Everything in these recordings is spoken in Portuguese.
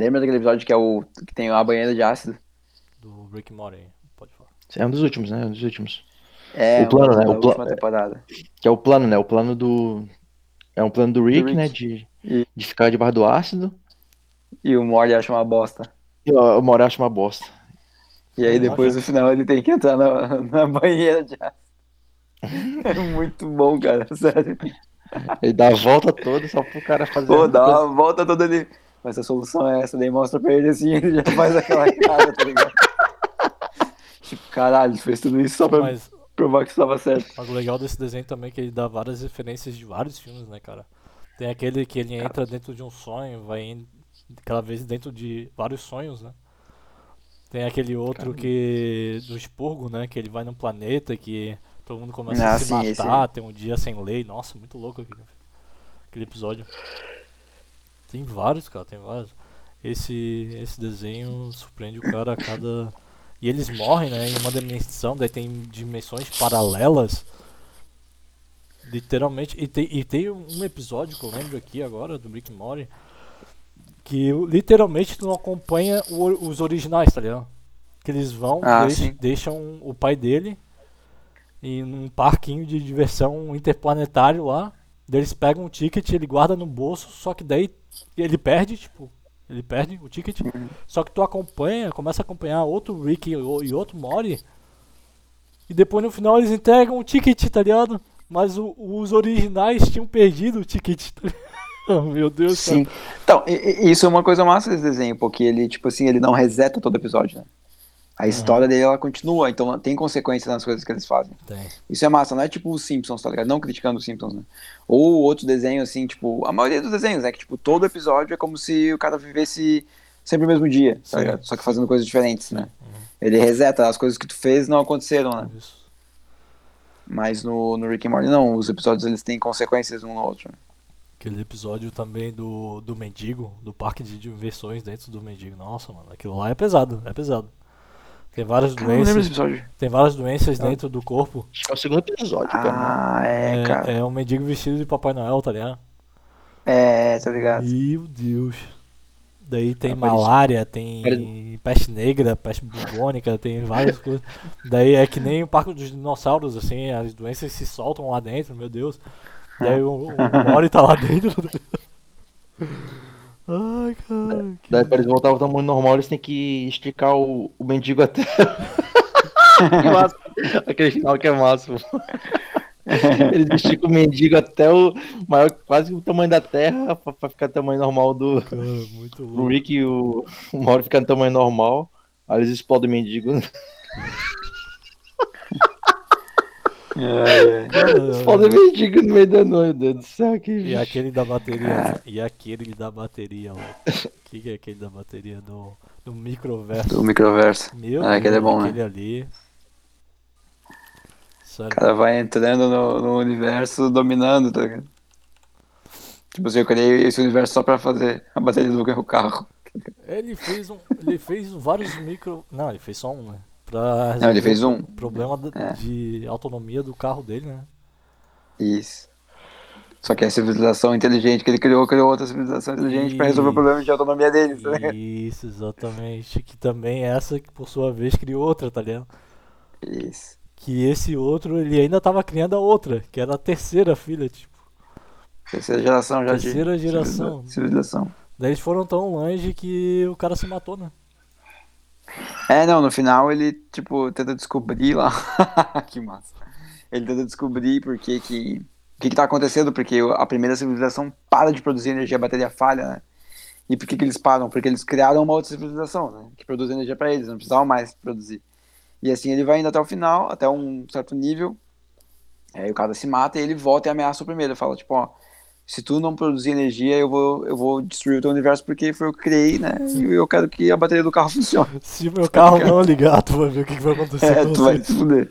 Lembra daquele episódio que é o que tem a banheira de ácido? Do Rick Morty, pode falar. É um dos últimos, né? É um dos últimos. É, O plano, né? da O pla- última temporada. Que é o plano, né? O plano do. É um plano do Rick, Rick. né? De, E- de ficar debaixo do ácido. E o Morty acha uma bosta. E ó, o Morty acha uma bosta. E aí depois no final ele tem que entrar na, na banheira de ácido. É muito bom, cara, sério. Ele dá a volta toda só pro cara fazer. Pô, uma dá coisa. uma volta toda ali. Mas a solução é essa, daí mostra pra ele assim, ele já faz aquela cara, tá ligado? tipo, caralho, fez tudo isso só pra Mas, provar que estava certo. mas o legal desse desenho também é que ele dá várias referências de vários filmes, né, cara? Tem aquele que ele entra dentro de um sonho, vai cada vez dentro de vários sonhos, né? Tem aquele outro que. do expurgo, né? Que ele vai num planeta que todo mundo começa Ah, a se sim, esse matar, tem um dia sem lei. Nossa, muito louco aquele, aquele episódio. Tem vários, cara, tem vários. Esse, esse desenho surpreende o cara a cada. E eles morrem, né? Em uma dimensão, daí tem dimensões paralelas. Literalmente. E tem, e tem um episódio que eu lembro aqui agora, do Rick and Morty, que literalmente tu não acompanha o- os originais, tá ligado? Que eles vão, Ah, deixam o pai dele em um parquinho de diversão interplanetário lá. Daí Eles pegam o ticket, ele guarda no bolso, só que daí ele perde, tipo, ele perde o ticket. Só que tu acompanha, começa a acompanhar outro Rick e outro Mori. E depois no final eles entregam o ticket, tá ligado? Mas o- os originais tinham perdido o ticket. Tá ligado? Meu Deus, cara. Sim. Então, e- e- isso é uma coisa massa desse desenho, porque ele, tipo assim, ele não reseta todo episódio, né? A história dele, ela continua, então tem consequência nas coisas que eles fazem. Tem. Isso é massa, não é tipo os Simpsons, tá ligado? Não criticando os Simpsons, né? Ou outros desenhos, assim, tipo, a maioria dos desenhos, né? Que, tipo, todo episódio é como se o cara vivesse sempre o mesmo dia, tá. Uhum. ligado? Só que fazendo coisas diferentes, né? Ele reseta, as coisas que tu fez não aconteceram, né? Isso. Mas no, no Rick and Morty, não, os episódios, eles têm consequências um no outro. né? Aquele episódio também do, do mendigo, do parque de diversões dentro do mendigo. Nossa, mano, aquilo lá é pesado, é pesado. Tem várias Cara, eu não lembro desse doenças, episódio. tem várias doenças dentro do corpo. Acho que é o segundo episódio, cara. Ah, é, cara. É, é um mendigo vestido de Papai Noel, tá ligado? É, tá ligado? Meu Deus. Daí tem parece- malária, tem peste negra, peste bubônica, tem várias coisas. Daí é que nem o parque dos dinossauros, assim, as doenças se soltam lá dentro, meu Deus. Daí o, o Mori tá lá dentro. Ai, cara. Daí pra eles voltar ao tamanho normal, eles têm que esticar o, o mendigo até. Que massa. Aquele final que é pô. Eles esticam o mendigo até o maior, quase o tamanho da terra, pra, pra ficar o tamanho normal do, Cara, muito louco. Rick e o, o Mauro ficar no tamanho normal. Aí eles explodem o mendigo. É, é. O mendigo no meio da noite, Deus do céu, que E aquele da bateria. E aquele da bateria, ó. O que, que é aquele da bateria do, do microverso? Do microverso. Meu Ah, aquele é bom, né? aquele ali. O Sério. cara vai entrando no, no universo dominando, tá ligado? Tipo assim, eu criei esse universo só pra fazer a bateria do carro. Ele fez um. Ele fez vários micro. Não, ele fez só um, né? Pra Não, ele fez um. Problema É. de autonomia do carro dele, né? Isso. Só que a civilização inteligente que ele criou, criou outra civilização inteligente pra resolver o problema de autonomia deles, tá ligado? Isso, exatamente. Que também é essa que por sua vez criou outra, tá ligado? Isso. Que esse outro, ele ainda tava criando a outra, que era a terceira filha, tipo. Terceira geração já Terceira de geração. civiliza- civilização. Daí eles foram tão longe que o cara se matou, né? É, não, no final ele, tipo, tenta descobrir lá. que massa. Ele tenta descobrir por que que. O que, que tá acontecendo? Porque a primeira civilização para de produzir energia, a bateria falha, né? E por que, que eles param? Porque eles criaram uma outra civilização, né? Que produz energia para eles, não precisavam mais produzir. E assim ele vai indo até o final, até um certo nível. Aí o cara se mata e ele volta e ameaça o primeiro. Fala, tipo, ó, se tu não produzir energia, eu vou, eu vou destruir o teu universo porque foi eu que criei, né? E eu quero que a bateria do carro funcione. Se o meu carro não ligar, tu vai ver o que, que vai acontecer É, com tu vai se fuder.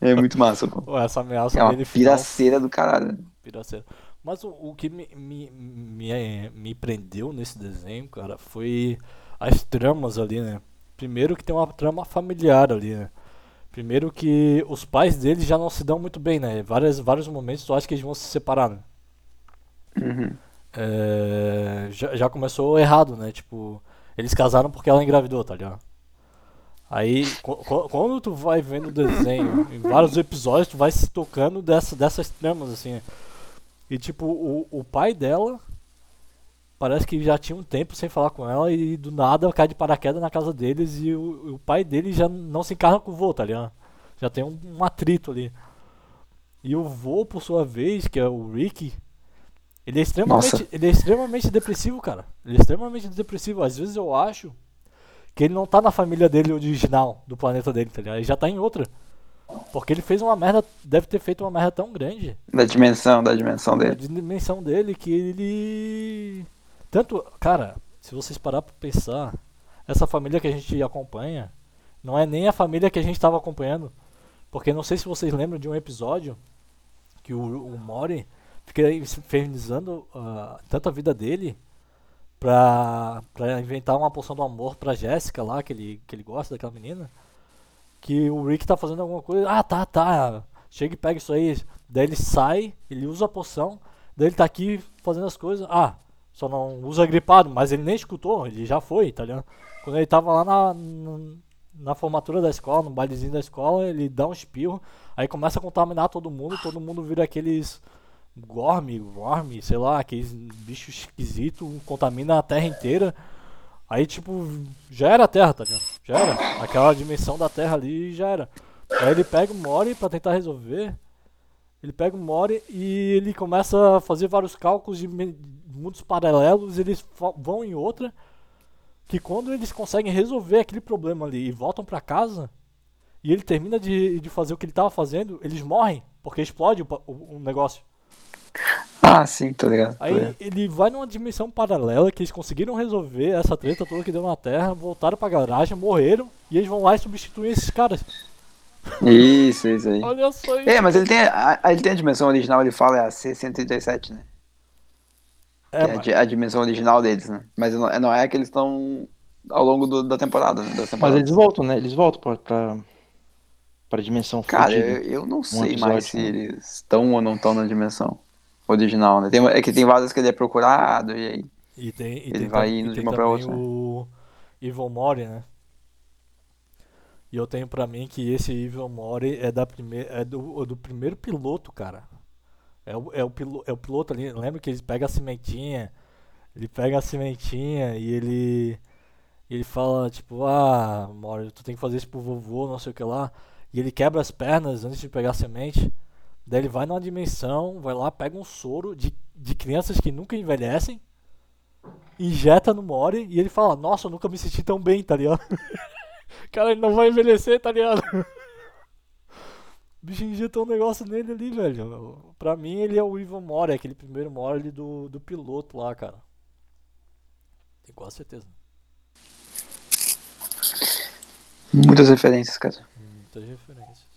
É muito massa, pô. Essa ameaça É uma dele final, piraceira do caralho. piraceira. Mas o, o que me, me, me, eh, me prendeu nesse desenho, cara, foi as tramas ali, né? Primeiro que tem uma trama familiar ali, né? Primeiro que os pais deles já não se dão muito bem, né? Várias, vários momentos tu acha que eles vão se separar, né? Uhum. é, já, já começou errado, né? Tipo, eles casaram porque ela engravidou, tá ligado? Aí, quando tu vai vendo o desenho, em vários episódios, tu vai se tocando dessa, dessas tramas, assim. E, tipo, o, o pai dela parece que já tinha um tempo sem falar com ela e do nada cai de paraquedas na casa deles e o, o pai dele já não se encarna com o vô, tá ligado? Já tem um, um atrito ali. E o vô, por sua vez, que é o Rick, ele é extremamente, Nossa. ele é extremamente depressivo, cara. Ele é extremamente depressivo. Às vezes eu acho que ele não tá na família dele original, do planeta dele, tá ligado? Ele já tá em outra. Porque ele fez uma merda, deve ter feito uma merda tão grande Da dimensão, da dimensão dele. dimensão dele que ele. Tanto. Cara, se vocês parar pra pensar, essa família que a gente acompanha não é nem a família que a gente tava acompanhando. Porque não sei se vocês lembram de um episódio que o, o Mori fica infernizando ah, tanto a vida dele pra, pra inventar uma poção do amor pra Jéssica lá, que ele, que ele gosta daquela menina. Que o Rick tá fazendo alguma coisa. Ah, tá, tá. Chega e pega isso aí. Daí ele sai, ele usa a poção. Daí ele tá aqui fazendo as coisas. Ah, só não usa gripado, mas ele nem escutou, ele já foi, tá ligado? Quando ele tava lá na, na, na formatura da escola, no bailezinho da escola, ele dá um espirro, aí começa a contaminar todo mundo, todo mundo vira aqueles gorme, worm, sei lá, aqueles bichos esquisitos, contamina a terra inteira. Aí, tipo, já era a Terra, tá ligado? Já era. Aquela dimensão da Terra ali já era. Aí ele pega o Mori pra tentar resolver. Ele pega o Mori e ele começa a fazer vários cálculos de mundos paralelos. Eles vão em outra. Que quando eles conseguem resolver aquele problema ali e voltam pra casa. E ele termina de, de fazer o que ele tava fazendo, eles morrem. Porque explode o, o- o negócio. Ah, sim, tô ligado. tô Aí ligado. ele vai numa dimensão paralela que eles conseguiram resolver essa treta toda que deu na Terra, voltaram pra garagem, morreram e eles vão lá e substituem esses caras. Isso, isso aí. Olha só isso. É, mas ele tem, a, ele tem a dimensão original, ele fala é a C-137, né? É, que é a mas- di- a, dimensão original deles, né? Mas não, não é que eles estão ao longo do- da temporada, né? Mas eles voltam, né? Eles voltam pra, pra, pra dimensão Cara, eu, eu não sei mais se né? eles estão ou não estão na dimensão original, né? Tem, é que tem várias que ele é procurado e aí. E tem, e Ele tem, vai indo de uma pra outra. o Evil Mori, né? E eu tenho pra mim que esse Evil Mori é, da prime... é do, do primeiro piloto, cara. É o, é, o pilo... é o piloto ali. Lembra que ele pega a cimentinha. Ele pega a cimentinha e ele. Ele fala, tipo, ah, Mori, tu tem que fazer isso pro vovô, não sei o que lá. E ele quebra as pernas antes de pegar a semente. Daí ele vai numa dimensão, vai lá, pega um soro de, de crianças que nunca envelhecem injeta no Mori e ele fala, nossa, eu nunca me senti tão bem, tá ligado? Cara, ele não vai envelhecer, tá ligado? O bicho injetou um negócio nele ali, velho. Pra mim, ele é o Ivan Mori, aquele primeiro Mori do, do piloto lá, cara. Tenho quase certeza. Muitas referências, cara. Muitas referências.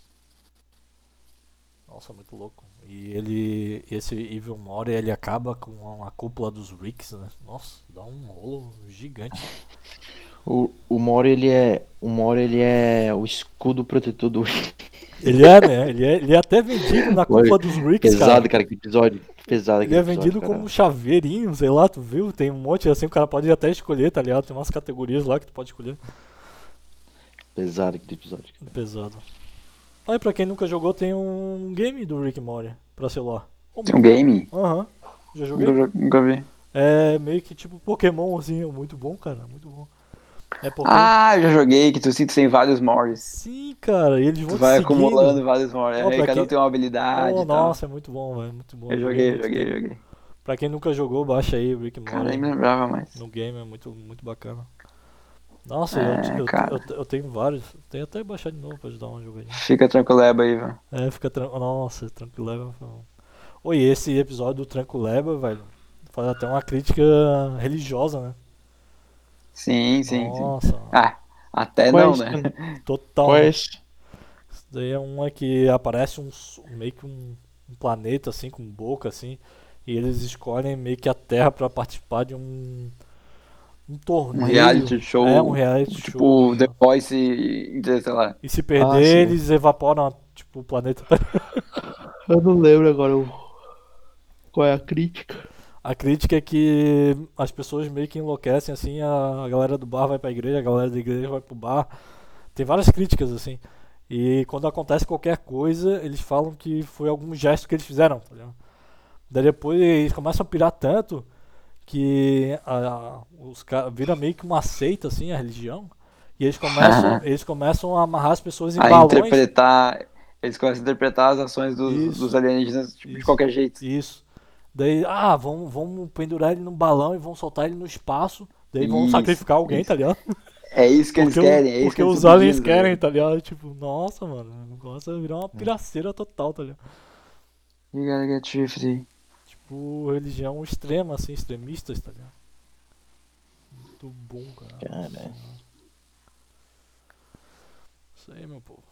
Nossa, muito louco. E ele, esse Evil Mori, ele acaba com a cúpula dos Ricks, né? Nossa, dá um rolo gigante. O, o Mori, ele é. O Mori, ele é o escudo protetor do. Ele é, né? Ele é, ele é até vendido na cúpula dos Ricks, Pesado, cara. cara, que episódio. Pesado Ele é vendido como um chaveirinho, sei lá, tu viu? Tem um monte assim, o cara pode até escolher, tá ligado? Tem umas categorias lá que tu pode escolher. Pesado aquele episódio. cara. Pesado. Aí, pra quem nunca jogou, tem um game do Rick Morty pra celular. Tem um game? Aham. Já joguei? Nunca, nunca vi. É meio que tipo Pokémon, assim, é muito bom, cara, muito bom. É porque. Ah, eu já joguei, que tu sinta tem vários Morris. Sim, cara, e eles vão Tu vai seguindo. acumulando vários Morris. Ó, Aí pra cada um quem- tem uma habilidade Oh, nossa, é muito bom, velho, muito bom. Eu joguei, muito joguei, tempo. joguei. Pra quem nunca jogou, baixa aí o Rick and Cara, Morty. nem me lembrava mais. No game é muito, muito bacana. Nossa, É, eu, eu, eu, eu tenho vários. Tenho até baixar de novo pra ajudar uma jogadinha. Fica tranquileba aí, velho. É, fica tranquilo. Nossa, Tranquileba. foi um- Oi, esse episódio do Tranquileba, velho, faz até uma crítica religiosa, né? Sim, sim, sim. Nossa, Ah, até Qual é não, né? total. Qual é? Isso daí é uma que aparece um, meio que um, um planeta assim, com boca assim, e eles escolhem meio que a Terra pra participar de um um torneio. Um reality show. É, um reality Tipo, show. The Voice Interestelar. E se perder, Ah, eles evaporam tipo, o planeta. Eu não lembro agora o... qual é a crítica. A crítica é que as pessoas meio que enlouquecem, assim, a, a galera do bar vai pra igreja, a galera da igreja vai pro bar. Tem várias críticas, assim. E quando acontece qualquer coisa, eles falam que foi algum gesto que eles fizeram, tá ligado? Daí depois eles começam a pirar tanto que a, os caras vira meio que uma seita, assim, a religião. E eles começam, eles começam a amarrar as pessoas em A balões. interpretar. Eles começam a interpretar as ações dos, Isso. dos alienígenas tipo, de Isso. qualquer jeito. Isso. Daí, ah, vamos, vamos pendurar ele num balão e vão soltar ele no espaço. Daí vão Isso, sacrificar alguém, isso. tá ligado? É isso que eles Porque, o- querem. É isso porque que eles os aliens pedindo, querem, né? tá ligado? Tipo, nossa, mano, o negócio virar uma piraceira total, tá ligado? You gotta get thrifty. Tipo, religião extrema, assim, extremistas, tá ligado? Muito bom, cara. Cara. Isso aí, meu povo.